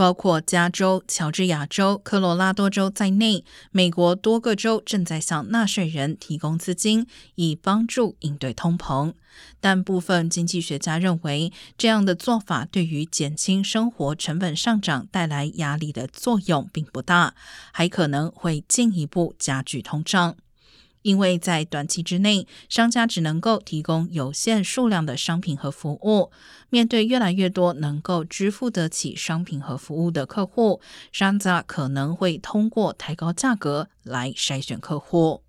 包括加州、乔治亚州、科罗拉多州在内，美国多个州正在向纳税人提供资金，以帮助应对通膨。但部分经济学家认为，这样的做法对于减轻生活成本上涨带来压力的作用并不大，还可能会进一步加剧通胀。因为在短期之内，商家只能够提供有限数量的商品和服务。面对越来越多能够支付得起商品和服务的客户，商家可能会通过抬高价格来筛选客户。